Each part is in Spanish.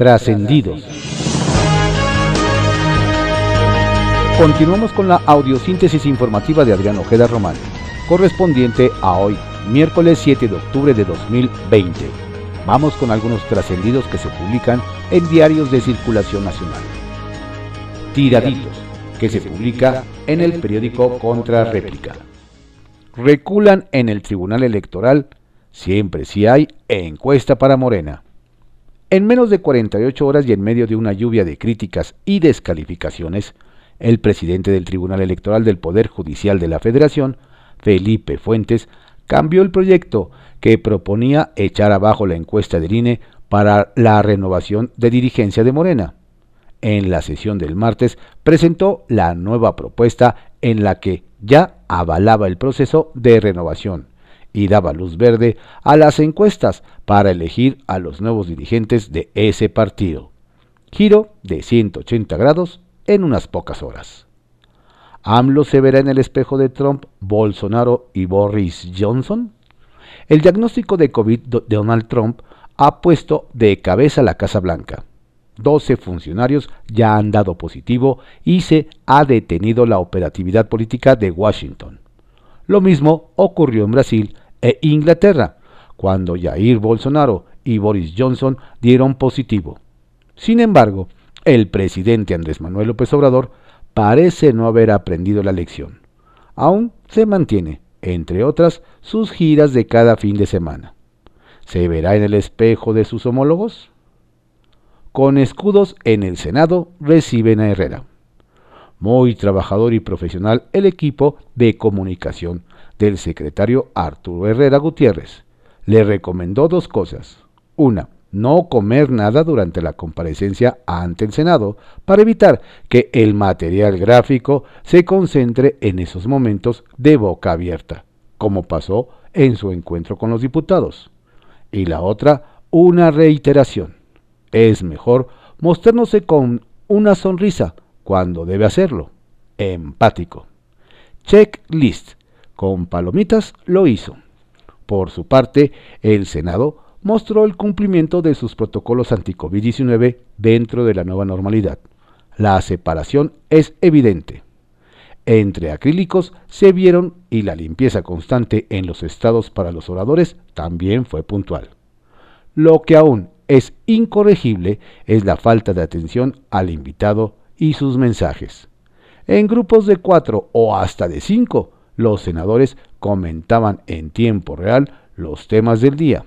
Trascendidos. Continuamos con la audiosíntesis informativa de Adrián Ojeda Román, correspondiente a hoy, miércoles 7 de octubre de 2020. Vamos con algunos trascendidos que se publican en diarios de circulación nacional. Tiraditos, que se publica en el periódico Contra Réplica. Reculan en el Tribunal Electoral, siempre si hay encuesta para Morena. En menos de 48 horas y en medio de una lluvia de críticas y descalificaciones, el presidente del Tribunal Electoral del Poder Judicial de la Federación, Felipe Fuentes, cambió el proyecto que proponía echar abajo la encuesta del INE para la renovación de dirigencia de Morena. En la sesión del martes presentó la nueva propuesta en la que ya avalaba el proceso de renovación y daba luz verde a las encuestas para elegir a los nuevos dirigentes de ese partido. Giro de 180 grados en unas pocas horas. AMLO se verá en el espejo de Trump, Bolsonaro y Boris Johnson. El diagnóstico de COVID de Donald Trump ha puesto de cabeza la Casa Blanca. 12 funcionarios ya han dado positivo y se ha detenido la operatividad política de Washington. Lo mismo ocurrió en Brasil e Inglaterra, cuando Jair Bolsonaro y Boris Johnson dieron positivo. Sin embargo, el presidente Andrés Manuel López Obrador parece no haber aprendido la lección. Aún se mantiene, entre otras, sus giras de cada fin de semana. ¿Se verá en el espejo de sus homólogos? Con escudos en el Senado reciben a Herrera. Muy trabajador y profesional el equipo de comunicación del secretario Arturo Herrera Gutiérrez. Le recomendó dos cosas. Una, no comer nada durante la comparecencia ante el Senado para evitar que el material gráfico se concentre en esos momentos de boca abierta, como pasó en su encuentro con los diputados. Y la otra, una reiteración. Es mejor mostrarnos con una sonrisa cuando debe hacerlo. Empático. Checklist con palomitas lo hizo. Por su parte, el Senado mostró el cumplimiento de sus protocolos anti-COVID-19 dentro de la nueva normalidad. La separación es evidente. Entre acrílicos se vieron y la limpieza constante en los estados para los oradores también fue puntual. Lo que aún es incorregible es la falta de atención al invitado y sus mensajes. En grupos de cuatro o hasta de cinco, los senadores comentaban en tiempo real los temas del día.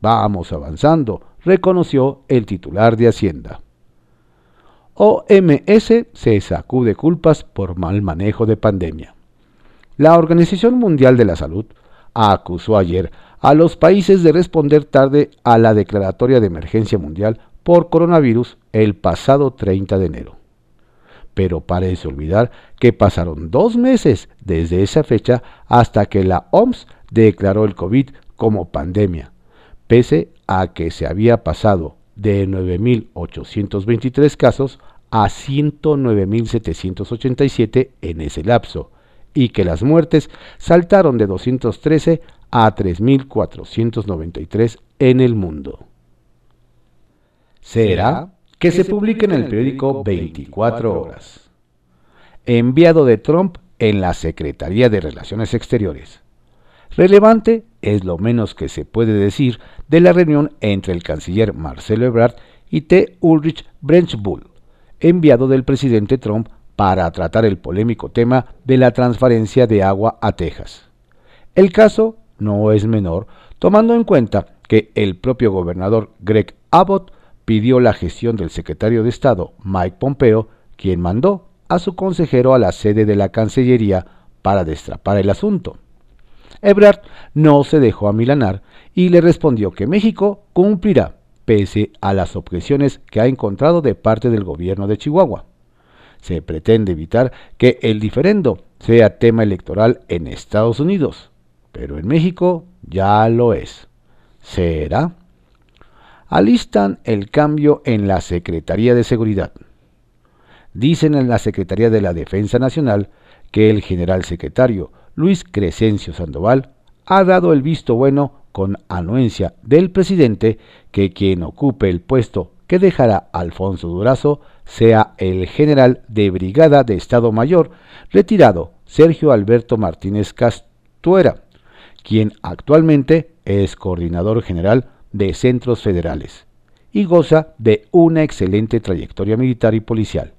Vamos avanzando, reconoció el titular de Hacienda. OMS se sacude culpas por mal manejo de pandemia. La Organización Mundial de la Salud acusó ayer a los países de responder tarde a la declaratoria de emergencia mundial por coronavirus el pasado 30 de enero pero parece olvidar que pasaron dos meses desde esa fecha hasta que la OMS declaró el COVID como pandemia, pese a que se había pasado de 9.823 casos a 109.787 en ese lapso, y que las muertes saltaron de 213 a 3.493 en el mundo. ¿Será que se publique en el periódico 24 horas. Enviado de Trump en la Secretaría de Relaciones Exteriores. Relevante es lo menos que se puede decir de la reunión entre el canciller Marcelo Ebrard y T. Ulrich Brenchbull, enviado del presidente Trump para tratar el polémico tema de la transferencia de agua a Texas. El caso no es menor, tomando en cuenta que el propio gobernador Greg Abbott pidió la gestión del secretario de Estado, Mike Pompeo, quien mandó a su consejero a la sede de la Cancillería para destrapar el asunto. Ebrard no se dejó amilanar y le respondió que México cumplirá, pese a las objeciones que ha encontrado de parte del gobierno de Chihuahua. Se pretende evitar que el diferendo sea tema electoral en Estados Unidos, pero en México ya lo es. ¿Será? Alistan el cambio en la Secretaría de Seguridad. Dicen en la Secretaría de la Defensa Nacional que el general secretario Luis Crescencio Sandoval ha dado el visto bueno con anuencia del presidente que quien ocupe el puesto que dejará Alfonso Durazo sea el general de brigada de Estado Mayor retirado Sergio Alberto Martínez Castuera, quien actualmente es coordinador general de centros federales y goza de una excelente trayectoria militar y policial.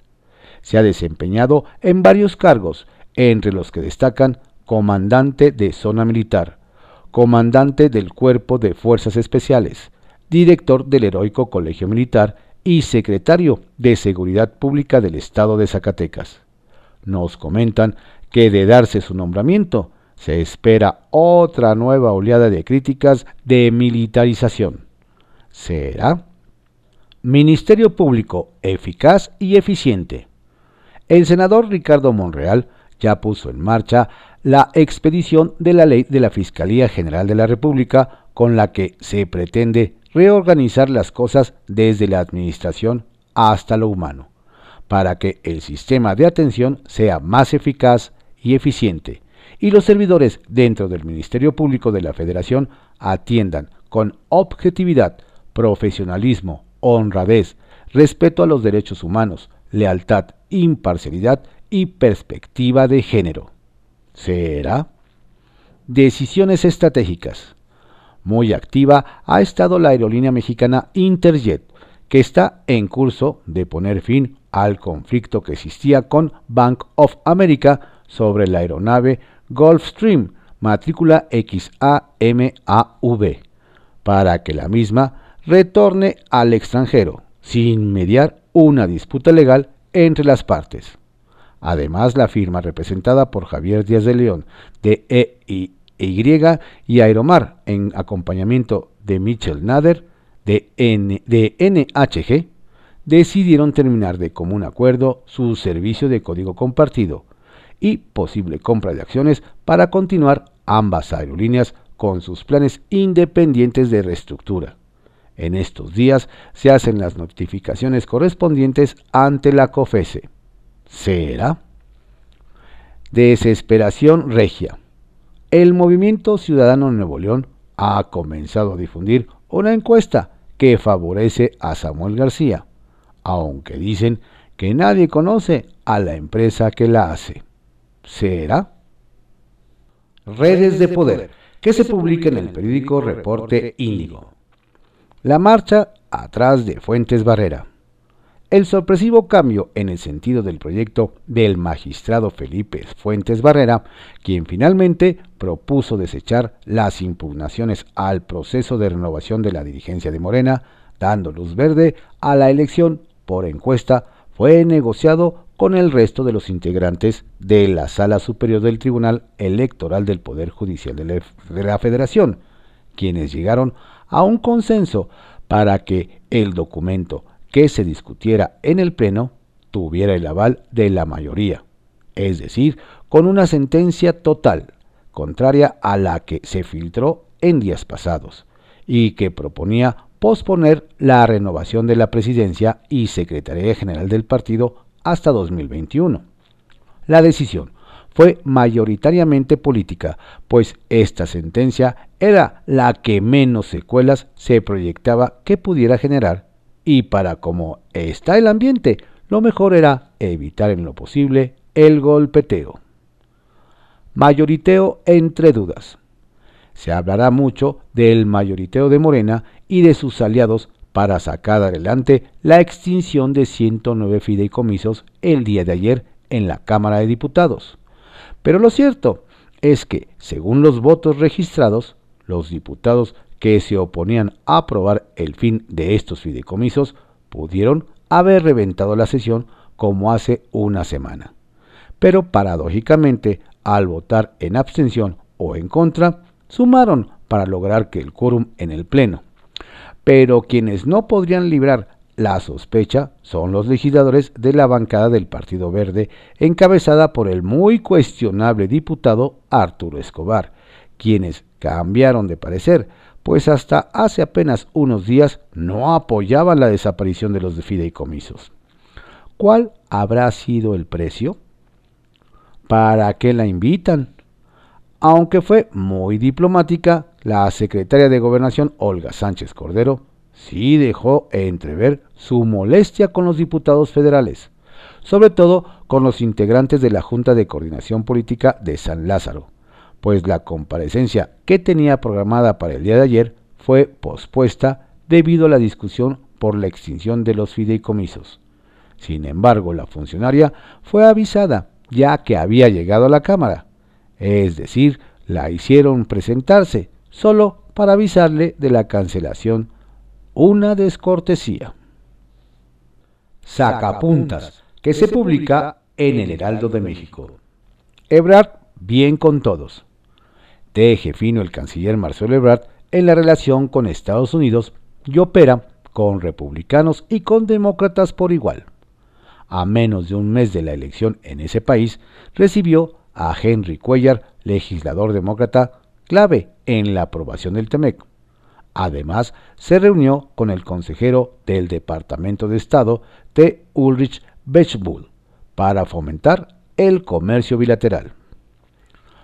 Se ha desempeñado en varios cargos, entre los que destacan comandante de zona militar, comandante del Cuerpo de Fuerzas Especiales, director del Heroico Colegio Militar y secretario de Seguridad Pública del Estado de Zacatecas. Nos comentan que de darse su nombramiento, se espera otra nueva oleada de críticas de militarización. ¿Será? Ministerio Público eficaz y eficiente. El senador Ricardo Monreal ya puso en marcha la expedición de la ley de la Fiscalía General de la República con la que se pretende reorganizar las cosas desde la administración hasta lo humano, para que el sistema de atención sea más eficaz y eficiente, y los servidores dentro del Ministerio Público de la Federación atiendan con objetividad, profesionalismo, honradez, respeto a los derechos humanos, lealtad, imparcialidad y perspectiva de género. ¿Será? Decisiones estratégicas. Muy activa ha estado la aerolínea mexicana Interjet, que está en curso de poner fin al conflicto que existía con Bank of America sobre la aeronave Gulfstream, matrícula XAMAV, para que la misma retorne al extranjero, sin mediar una disputa legal entre las partes. Además, la firma representada por Javier Díaz de León de EI y Aeromar, en acompañamiento de Mitchell Nader de, de NHG, decidieron terminar de común acuerdo su servicio de código compartido y posible compra de acciones para continuar ambas aerolíneas con sus planes independientes de reestructura. En estos días se hacen las notificaciones correspondientes ante la COFESE. ¿Será? Desesperación regia el Movimiento Ciudadano Nuevo León ha comenzado a difundir una encuesta que favorece a Samuel García, aunque dicen que nadie conoce a la empresa que la hace. ¿Será? Redes de Poder, que se publica en el periódico Reporte Índigo. La marcha atrás de Fuentes Barrera. El sorpresivo cambio en el sentido del proyecto del magistrado Felipe Fuentes Barrera, quien finalmente propuso desechar las impugnaciones al proceso de renovación de la dirigencia de Morena, dando luz verde a la elección por encuesta, fue negociado con el resto de los integrantes de la Sala Superior del Tribunal Electoral del Poder Judicial de la Federación, quienes llegaron a un consenso para que el documento que se discutiera en el Pleno tuviera el aval de la mayoría, es decir, con una sentencia total, contraria a la que se filtró en días pasados, y que proponía posponer la renovación de la presidencia y Secretaría General del partido hasta 2021. La decisión fue mayoritariamente política, pues esta sentencia era la que menos secuelas se proyectaba que pudiera generar y para como está el ambiente, lo mejor era evitar en lo posible el golpeteo. Mayoriteo entre dudas. Se hablará mucho del mayoriteo de Morena y de sus aliados para sacar adelante la extinción de 109 fideicomisos el día de ayer en la Cámara de Diputados. Pero lo cierto es que, según los votos registrados, los diputados que se oponían a aprobar el fin de estos fideicomisos pudieron haber reventado la sesión como hace una semana. Pero paradójicamente, al votar en abstención o en contra, sumaron para lograr que el quórum en el Pleno. Pero quienes no podrían librar la sospecha son los legisladores de la bancada del Partido Verde, encabezada por el muy cuestionable diputado Arturo Escobar, quienes cambiaron de parecer, pues hasta hace apenas unos días no apoyaban la desaparición de los fideicomisos. ¿Cuál habrá sido el precio? ¿Para qué la invitan? Aunque fue muy diplomática, la secretaria de Gobernación, Olga Sánchez Cordero, sí dejó entrever su molestia con los diputados federales, sobre todo con los integrantes de la Junta de Coordinación Política de San Lázaro, pues la comparecencia que tenía programada para el día de ayer fue pospuesta debido a la discusión por la extinción de los fideicomisos. Sin embargo, la funcionaria fue avisada ya que había llegado a la Cámara, es decir, la hicieron presentarse solo para avisarle de la cancelación, una descortesía. Sacapuntas, que se publica en el Heraldo de México. Ebrard, bien con todos. Teje fino el canciller Marcelo Ebrard en la relación con Estados Unidos y opera con republicanos y con demócratas por igual. A menos de un mes de la elección en ese país, recibió a Henry Cuellar, legislador demócrata, clave en la aprobación del TEMEC. Además, se reunió con el consejero del Departamento de Estado T. Ulrich Bechbull para fomentar el comercio bilateral.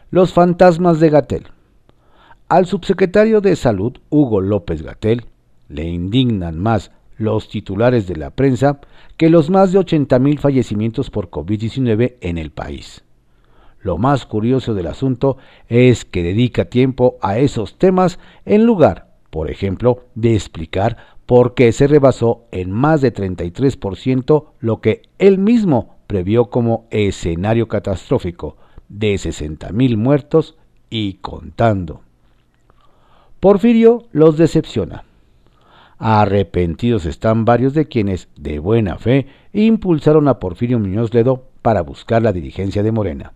Los fantasmas de Gatel. Al subsecretario de Salud, Hugo López Gatel, le indignan más los titulares de la prensa que los más de 80.000 fallecimientos por COVID-19 en el país. Lo más curioso del asunto es que dedica tiempo a esos temas en lugar, por ejemplo, de explicar por qué se rebasó en más de 33% lo que él mismo previó como escenario catastrófico de 60.000 muertos y contando. Porfirio los decepciona Arrepentidos están varios de quienes, de buena fe, impulsaron a Porfirio Muñoz Ledo para buscar la dirigencia de Morena.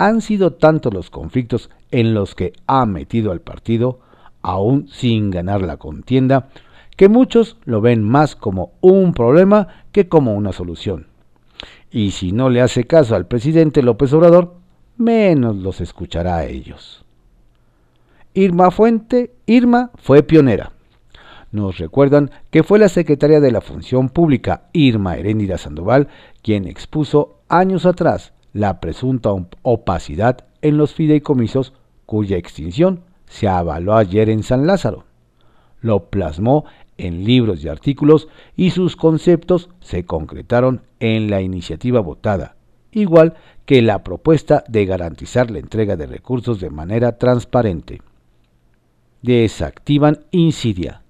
Han sido tantos los conflictos en los que ha metido al partido, aún sin ganar la contienda, que muchos lo ven más como un problema que como una solución. Y si no le hace caso al presidente López Obrador, menos los escuchará a ellos. Irma Fuente, Irma fue pionera nos recuerdan que fue la secretaria de la Función Pública, Irma Heréndira Sandoval, quien expuso años atrás la presunta opacidad en los fideicomisos cuya extinción se avaló ayer en San Lázaro. Lo plasmó en libros y artículos y sus conceptos se concretaron en la iniciativa votada, igual que la propuesta de garantizar la entrega de recursos de manera transparente. Desactivan Insidia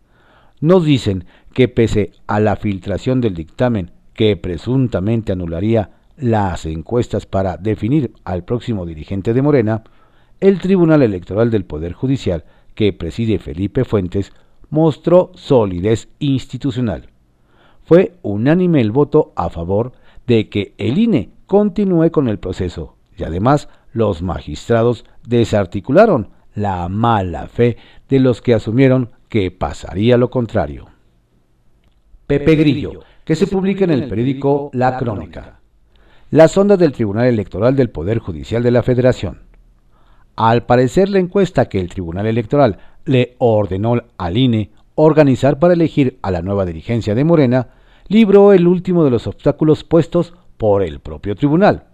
nos dicen que pese a la filtración del dictamen que presuntamente anularía las encuestas para definir al próximo dirigente de Morena, el Tribunal Electoral del Poder Judicial, que preside Felipe Fuentes, mostró solidez institucional. Fue unánime el voto a favor de que el INE continúe con el proceso y además los magistrados desarticularon la mala fe de los que asumieron que pasaría lo contrario. Pepe Grillo, que se publica en el periódico La Crónica. La sonda del Tribunal Electoral del Poder Judicial de la Federación. Al parecer, la encuesta que el Tribunal Electoral le ordenó al INE organizar para elegir a la nueva dirigencia de Morena libró el último de los obstáculos puestos por el propio tribunal.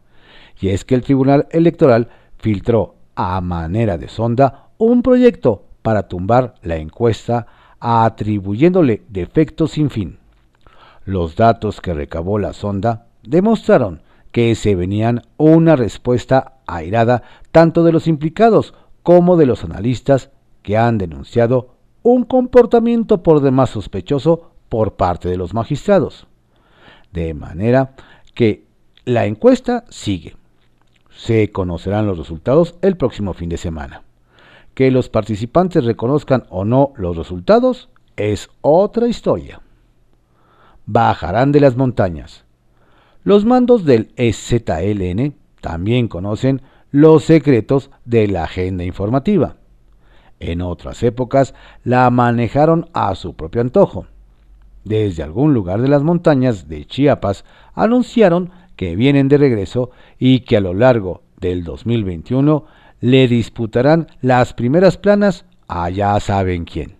Y es que el Tribunal Electoral filtró a manera de sonda un proyecto para tumbar la encuesta atribuyéndole defectos sin fin. Los datos que recabó la sonda demostraron que se venían una respuesta airada tanto de los implicados como de los analistas que han denunciado un comportamiento por demás sospechoso por parte de los magistrados. De manera que la encuesta sigue. Se conocerán los resultados el próximo fin de semana. Que los participantes reconozcan o no los resultados es otra historia. Bajarán de las montañas. Los mandos del EZLN también conocen los secretos de la agenda informativa. En otras épocas la manejaron a su propio antojo. Desde algún lugar de las montañas de Chiapas anunciaron que vienen de regreso y que a lo largo del 2021 le disputarán las primeras planas a ya saben quién.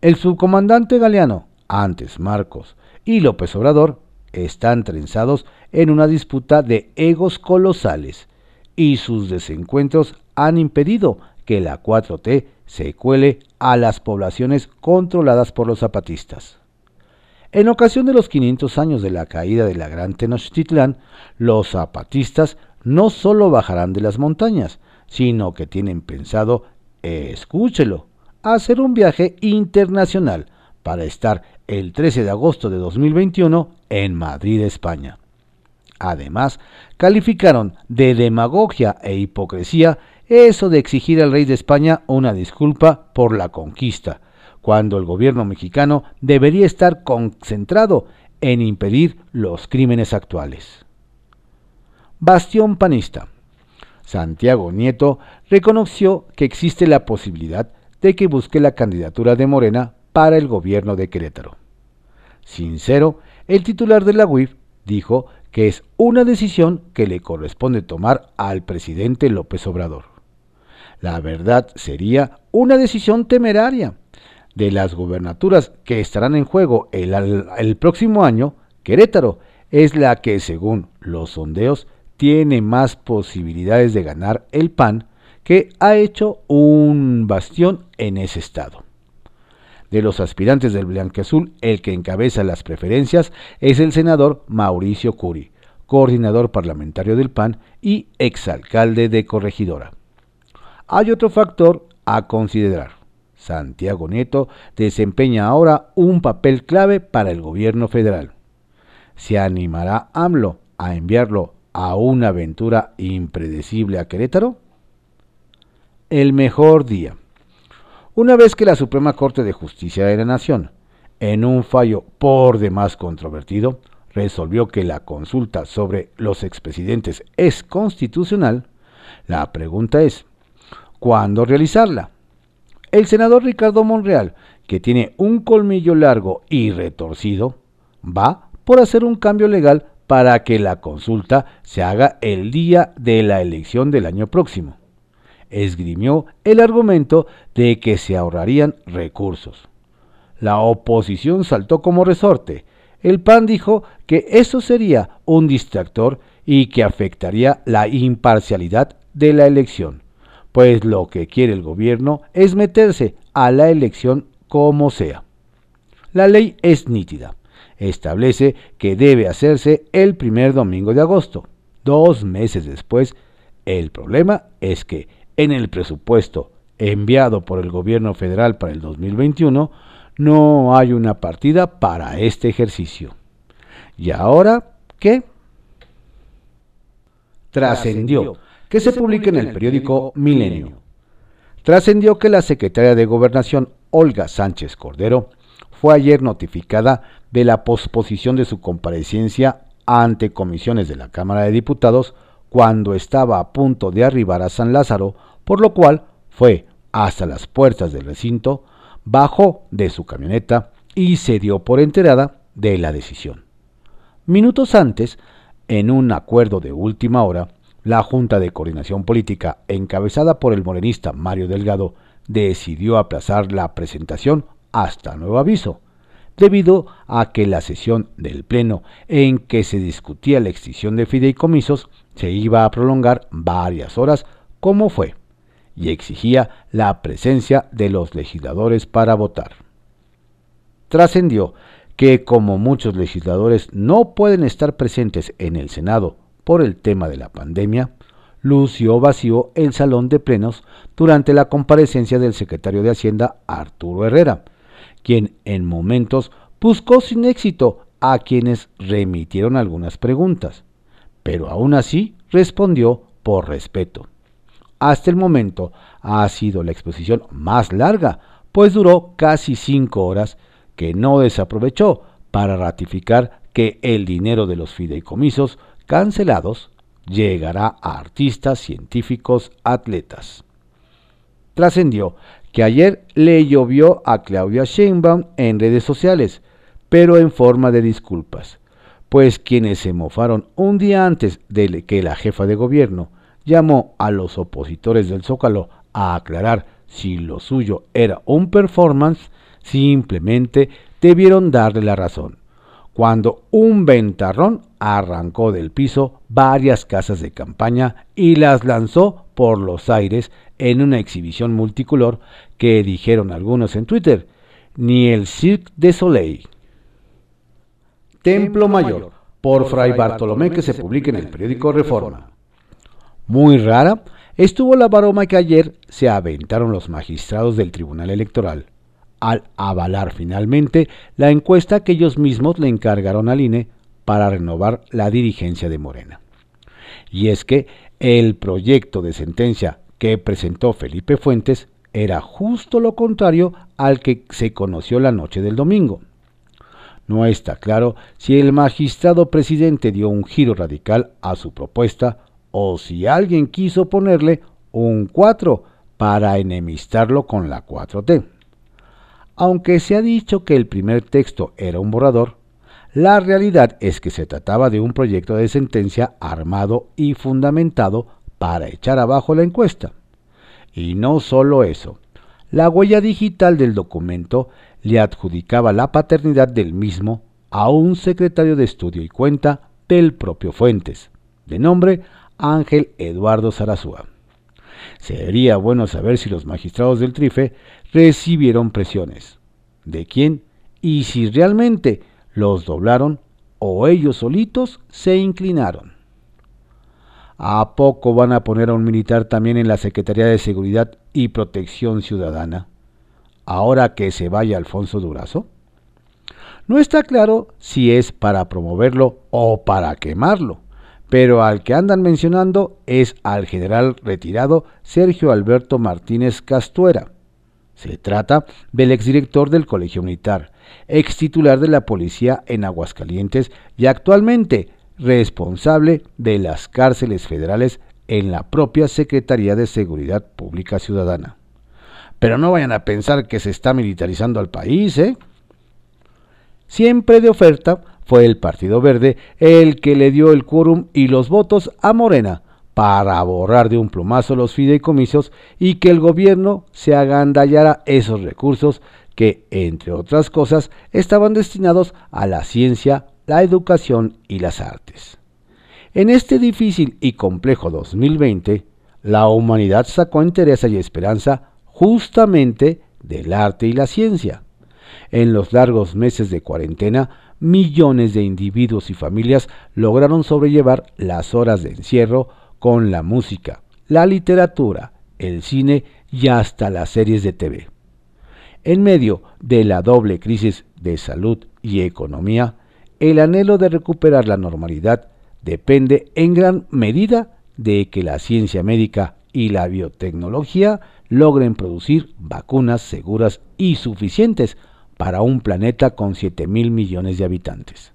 El subcomandante Galeano, antes Marcos, y López Obrador están trenzados en una disputa de egos colosales y sus desencuentros han impedido que la 4T se cuele a las poblaciones controladas por los zapatistas. En ocasión de los 500 años de la caída de la Gran Tenochtitlán, los zapatistas no solo bajarán de las montañas, sino que tienen pensado, escúchelo, hacer un viaje internacional para estar el 13 de agosto de 2021 en Madrid, España. Además, calificaron de demagogia e hipocresía eso de exigir al rey de España una disculpa por la conquista, cuando el gobierno mexicano debería estar concentrado en impedir los crímenes actuales. Bastión panista. Santiago Nieto reconoció que existe la posibilidad de que busque la candidatura de Morena para el gobierno de Querétaro. Sincero, el titular de la UIF dijo que es una decisión que le corresponde tomar al presidente López Obrador. La verdad sería una decisión temeraria. De las gubernaturas que estarán en juego el, el próximo año, Querétaro es la que, según los sondeos, tiene más posibilidades de ganar el PAN, que ha hecho un bastión en ese estado. De los aspirantes del Blanqueazul, el que encabeza las preferencias es el senador Mauricio Curi, coordinador parlamentario del PAN y exalcalde de Corregidora. Hay otro factor a considerar. Santiago Nieto desempeña ahora un papel clave para el gobierno federal. ¿Se animará AMLO a enviarlo a una aventura impredecible a Querétaro? El mejor día. Una vez que la Suprema Corte de Justicia de la Nación, en un fallo por demás controvertido, resolvió que la consulta sobre los expresidentes es constitucional, la pregunta es, ¿cuándo realizarla? El senador Ricardo Monreal, que tiene un colmillo largo y retorcido, va por hacer un cambio legal para que la consulta se haga el día de la elección del año próximo esgrimió el argumento de que se ahorrarían recursos. La oposición saltó como resorte. El PAN dijo que eso sería un distractor y que afectaría la imparcialidad de la elección, pues lo que quiere el gobierno es meterse a la elección como sea. La ley es nítida. Establece que debe hacerse el primer domingo de agosto. Dos meses después, el problema es que en el presupuesto enviado por el gobierno federal para el 2021, no hay una partida para este ejercicio. ¿Y ahora qué? Trascendió que se publica en el periódico Milenio. Trascendió que la secretaria de Gobernación, Olga Sánchez Cordero, fue ayer notificada de la posposición de su comparecencia ante comisiones de la Cámara de Diputados cuando estaba a punto de arribar a San Lázaro, por lo cual fue hasta las puertas del recinto, bajó de su camioneta y se dio por enterada de la decisión. Minutos antes, en un acuerdo de última hora, la Junta de Coordinación Política, encabezada por el morenista Mario Delgado, decidió aplazar la presentación hasta nuevo aviso, debido a que la sesión del Pleno en que se discutía la extinción de fideicomisos se iba a prolongar varias horas, como fue, y exigía la presencia de los legisladores para votar. Trascendió que como muchos legisladores no pueden estar presentes en el Senado por el tema de la pandemia, lució vacío el salón de plenos durante la comparecencia del secretario de Hacienda Arturo Herrera, quien en momentos buscó sin éxito a quienes remitieron algunas preguntas, pero aún así respondió por respeto. Hasta el momento ha sido la exposición más larga, pues duró casi cinco horas, que no desaprovechó para ratificar que el dinero de los fideicomisos cancelados llegará a artistas, científicos, atletas. Trascendió que ayer le llovió a Claudia Sheinbaum en redes sociales, pero en forma de disculpas pues quienes se mofaron un día antes de que la jefa de gobierno llamó a los opositores del Zócalo a aclarar si lo suyo era un performance, simplemente debieron darle la razón. Cuando un ventarrón arrancó del piso varias casas de campaña y las lanzó por los aires en una exhibición multicolor que dijeron algunos en Twitter, ni el Cirque de Soleil. Templo Mayor, por Fray Bartolomé, que se publica en el periódico Reforma. Muy rara estuvo la baroma que ayer se aventaron los magistrados del Tribunal Electoral al avalar finalmente la encuesta que ellos mismos le encargaron al INE para renovar la dirigencia de Morena. Y es que el proyecto de sentencia que presentó Felipe Fuentes era justo lo contrario al que se conoció la noche del domingo. No está claro si el magistrado presidente dio un giro radical a su propuesta o si alguien quiso ponerle un 4 para enemistarlo con la 4T. Aunque se ha dicho que el primer texto era un borrador, la realidad es que se trataba de un proyecto de sentencia armado y fundamentado para echar abajo la encuesta. Y no solo eso, la huella digital del documento le adjudicaba la paternidad del mismo a un secretario de estudio y cuenta del propio Fuentes, de nombre Ángel Eduardo Zarazúa. Sería bueno saber si los magistrados del Trife recibieron presiones. ¿De quién? Y si realmente los doblaron o ellos solitos se inclinaron. ¿A poco van a poner a un militar también en la Secretaría de Seguridad y Protección Ciudadana? Ahora que se vaya Alfonso Durazo. No está claro si es para promoverlo o para quemarlo, pero al que andan mencionando es al general retirado Sergio Alberto Martínez Castuera. Se trata del exdirector del Colegio Militar, ex titular de la policía en Aguascalientes y actualmente responsable de las cárceles federales en la propia Secretaría de Seguridad Pública Ciudadana. Pero no vayan a pensar que se está militarizando al país, ¿eh? Siempre de oferta fue el Partido Verde el que le dio el quórum y los votos a Morena para borrar de un plumazo los fideicomisos y que el gobierno se agandallara esos recursos que, entre otras cosas, estaban destinados a la ciencia, la educación y las artes. En este difícil y complejo 2020, la humanidad sacó interés y esperanza justamente del arte y la ciencia. En los largos meses de cuarentena, millones de individuos y familias lograron sobrellevar las horas de encierro con la música, la literatura, el cine y hasta las series de TV. En medio de la doble crisis de salud y economía, el anhelo de recuperar la normalidad depende en gran medida de que la ciencia médica y la biotecnología logren producir vacunas seguras y suficientes para un planeta con 7 mil millones de habitantes.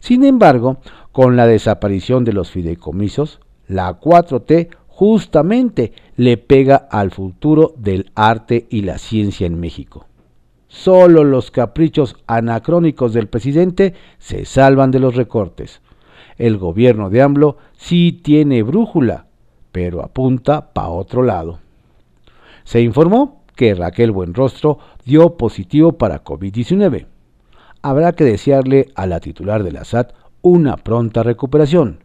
Sin embargo, con la desaparición de los fideicomisos, la 4T justamente le pega al futuro del arte y la ciencia en México. Solo los caprichos anacrónicos del presidente se salvan de los recortes. El gobierno de AMLO sí tiene brújula, pero apunta para otro lado. Se informó que Raquel Buenrostro dio positivo para COVID-19. Habrá que desearle a la titular de la SAT una pronta recuperación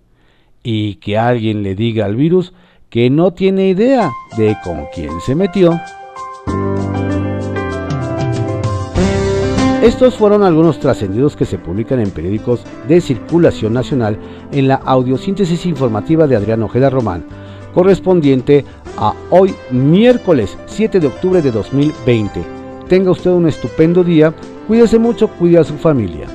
y que alguien le diga al virus que no tiene idea de con quién se metió. Estos fueron algunos trascendidos que se publican en periódicos de circulación nacional en la audiosíntesis informativa de Adrián Ojeda Román, correspondiente a hoy miércoles 7 de octubre de 2020. Tenga usted un estupendo día, cuídese mucho, cuide a su familia.